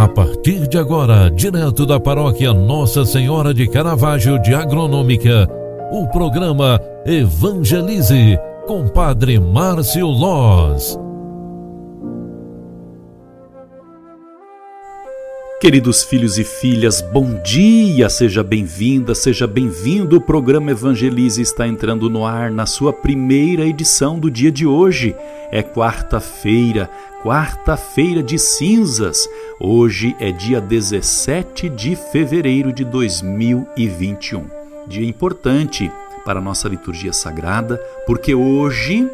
A partir de agora, direto da paróquia Nossa Senhora de Caravaggio de Agronômica, o programa Evangelize com Padre Márcio Loz. Queridos filhos e filhas, bom dia! Seja bem-vinda, seja bem-vindo. O programa Evangelize está entrando no ar na sua primeira edição do dia de hoje. É quarta-feira, quarta-feira de cinzas. Hoje é dia 17 de fevereiro de 2021. Dia importante para a nossa liturgia sagrada, porque hoje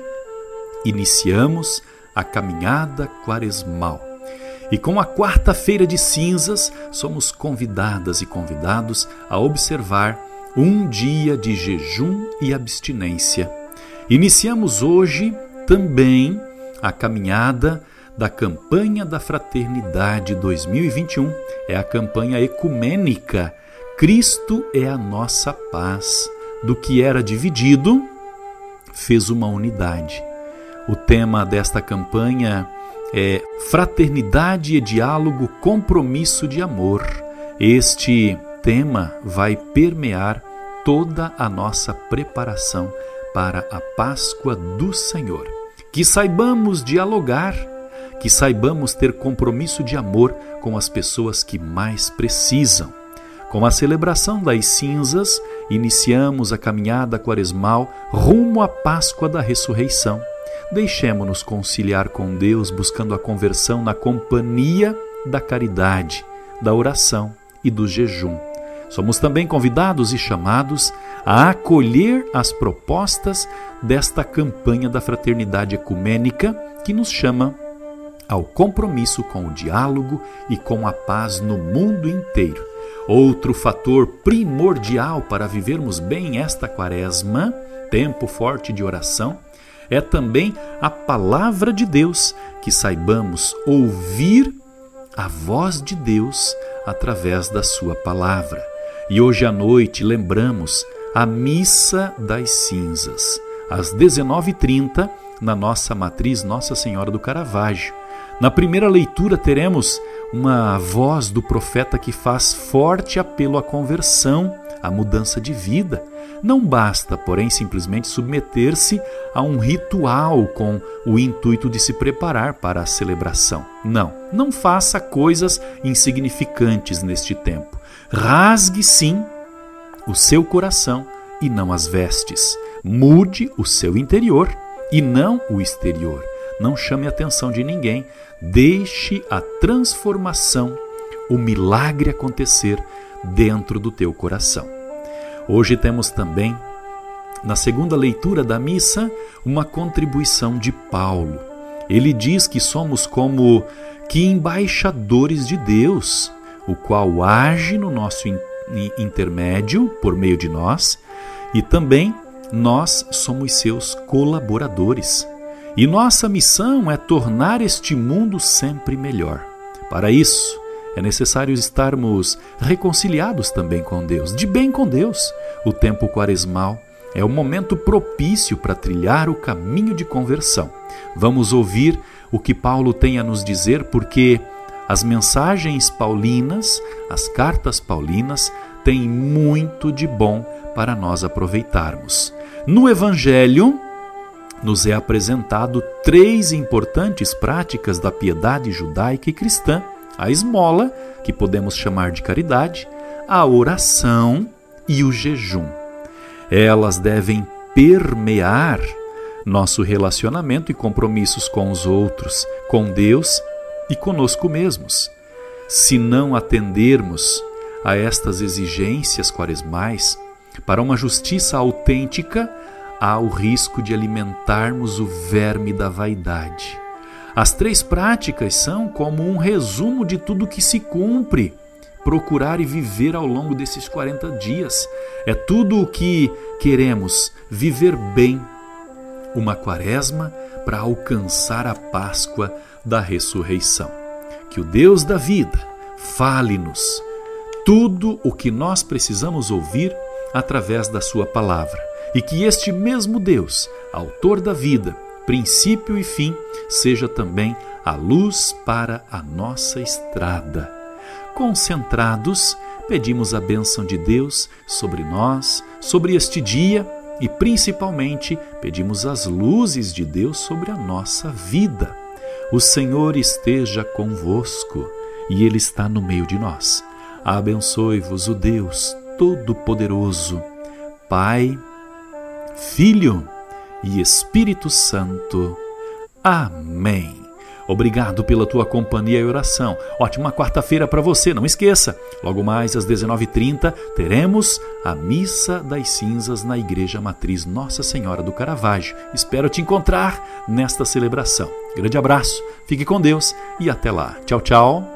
iniciamos a caminhada quaresmal. E com a quarta-feira de cinzas, somos convidadas e convidados a observar um dia de jejum e abstinência. Iniciamos hoje também a caminhada da campanha da Fraternidade 2021. É a campanha ecumênica. Cristo é a nossa paz. Do que era dividido, fez uma unidade. O tema desta campanha é Fraternidade e Diálogo, Compromisso de Amor. Este tema vai permear toda a nossa preparação para a Páscoa do Senhor. Que saibamos dialogar, que saibamos ter compromisso de amor com as pessoas que mais precisam. Com a celebração das cinzas, iniciamos a caminhada quaresmal rumo à Páscoa da Ressurreição. Deixemos-nos conciliar com Deus buscando a conversão na companhia da caridade, da oração e do jejum. Somos também convidados e chamados a acolher as propostas desta campanha da fraternidade ecumênica que nos chama ao compromisso com o diálogo e com a paz no mundo inteiro. Outro fator primordial para vivermos bem esta quaresma, tempo forte de oração, é também a palavra de Deus, que saibamos ouvir a voz de Deus através da Sua palavra. E hoje à noite lembramos a Missa das Cinzas, às 19h30, na nossa matriz Nossa Senhora do Caravaggio. Na primeira leitura teremos uma voz do profeta que faz forte apelo à conversão, à mudança de vida não basta, porém, simplesmente submeter-se a um ritual com o intuito de se preparar para a celebração. Não, não faça coisas insignificantes neste tempo. Rasgue sim o seu coração e não as vestes. Mude o seu interior e não o exterior. Não chame a atenção de ninguém. Deixe a transformação, o milagre acontecer dentro do teu coração. Hoje temos também, na segunda leitura da missa, uma contribuição de Paulo. Ele diz que somos como que embaixadores de Deus, o qual age no nosso intermédio por meio de nós, e também nós somos seus colaboradores. E nossa missão é tornar este mundo sempre melhor. Para isso, é necessário estarmos reconciliados também com Deus, de bem com Deus. O tempo quaresmal é o momento propício para trilhar o caminho de conversão. Vamos ouvir o que Paulo tem a nos dizer, porque as mensagens paulinas, as cartas paulinas, têm muito de bom para nós aproveitarmos. No Evangelho, nos é apresentado três importantes práticas da piedade judaica e cristã a esmola, que podemos chamar de caridade, a oração e o jejum. Elas devem permear nosso relacionamento e compromissos com os outros, com Deus e conosco mesmos. Se não atendermos a estas exigências quaresmais, para uma justiça autêntica, há o risco de alimentarmos o verme da vaidade as três práticas são como um resumo de tudo que se cumpre procurar e viver ao longo desses 40 dias. É tudo o que queremos viver bem uma quaresma para alcançar a Páscoa da ressurreição. Que o Deus da vida fale-nos tudo o que nós precisamos ouvir através da Sua palavra e que este mesmo Deus, Autor da vida, princípio e fim, seja também a luz para a nossa estrada. concentrados, pedimos a bênção de Deus sobre nós, sobre este dia e principalmente pedimos as luzes de Deus sobre a nossa vida. O Senhor esteja convosco e Ele está no meio de nós. Abençoe-vos o Deus Todo-Poderoso, Pai, Filho e Espírito Santo. Amém. Obrigado pela tua companhia e oração. Ótima quarta-feira para você, não esqueça. Logo mais às 19h30 teremos a Missa das Cinzas na Igreja Matriz Nossa Senhora do Caravaggio. Espero te encontrar nesta celebração. Grande abraço, fique com Deus e até lá. Tchau, tchau.